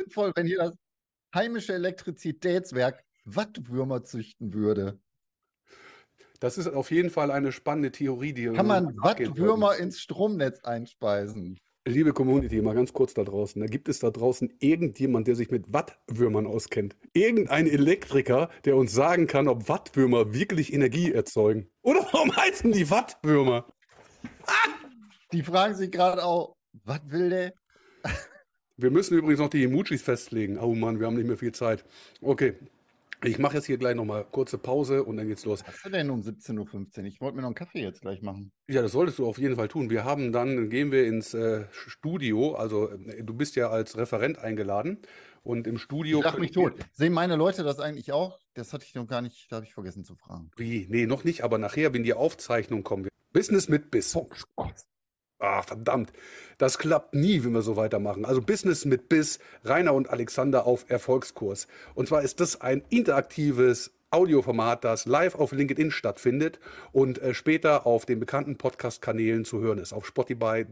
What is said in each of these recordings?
sinnvoll, wenn hier das heimische Elektrizitätswerk Wattwürmer züchten würde. Das ist auf jeden Fall eine spannende Theorie, die Kann man Wattwürmer ins Stromnetz einspeisen? Liebe Community, mal ganz kurz da draußen. Da gibt es da draußen irgendjemand, der sich mit Wattwürmern auskennt. Irgendein Elektriker, der uns sagen kann, ob Wattwürmer wirklich Energie erzeugen. Oder warum heißen die Wattwürmer? Die fragen sich gerade auch, was will der? Wir müssen übrigens noch die Emojis festlegen. Oh Mann, wir haben nicht mehr viel Zeit. Okay, ich mache jetzt hier gleich nochmal kurze Pause und dann geht's los. Was hast du denn um 17.15 Uhr? Ich wollte mir noch einen Kaffee jetzt gleich machen. Ja, das solltest du auf jeden Fall tun. Wir haben dann, gehen wir ins äh, Studio. Also, äh, du bist ja als Referent eingeladen. Und im Studio. Ich lach mich tot. Sehen meine Leute das eigentlich auch? Das hatte ich noch gar nicht, da habe ich vergessen zu fragen. Wie? Nee, noch nicht, aber nachher, wenn die Aufzeichnung kommt. Business mit Biss. Oh Gott. Ah, verdammt. Das klappt nie, wenn wir so weitermachen. Also Business mit Biss, Rainer und Alexander auf Erfolgskurs. Und zwar ist das ein interaktives Audioformat, das live auf LinkedIn stattfindet und äh, später auf den bekannten Podcast-Kanälen zu hören ist. Auf Spotify.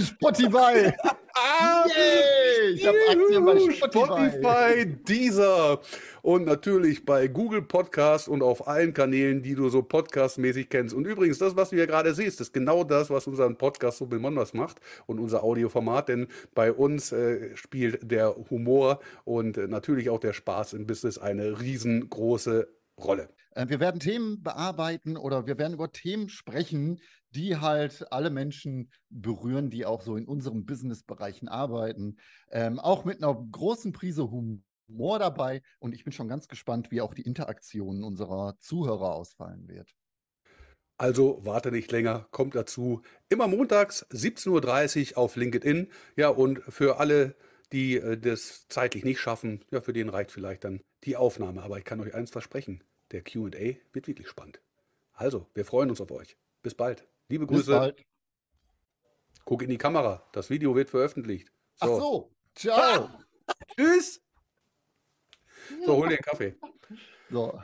Spotify! Yay! Ich habe Aktien bei Spotify. Spotify, Deezer und natürlich bei Google Podcast und auf allen Kanälen, die du so podcastmäßig kennst. Und übrigens, das, was du hier gerade siehst, ist genau das, was unseren Podcast so besonders macht und unser Audioformat. Denn bei uns äh, spielt der Humor und äh, natürlich auch der Spaß im Business eine riesengroße Rolle. Äh, wir werden Themen bearbeiten oder wir werden über Themen sprechen, die halt alle Menschen berühren, die auch so in unseren Businessbereichen arbeiten. Ähm, auch mit einer großen Prise Humor dabei. Und ich bin schon ganz gespannt, wie auch die Interaktion unserer Zuhörer ausfallen wird. Also warte nicht länger, kommt dazu. Immer montags 17.30 Uhr auf LinkedIn. Ja, und für alle, die äh, das zeitlich nicht schaffen, ja, für den reicht vielleicht dann die Aufnahme. Aber ich kann euch eins versprechen, der QA wird wirklich spannend. Also, wir freuen uns auf euch. Bis bald. Liebe Grüße. Bis bald. Guck in die Kamera. Das Video wird veröffentlicht. So. Ach so. Ciao. Tschüss. So, hol dir einen Kaffee. So.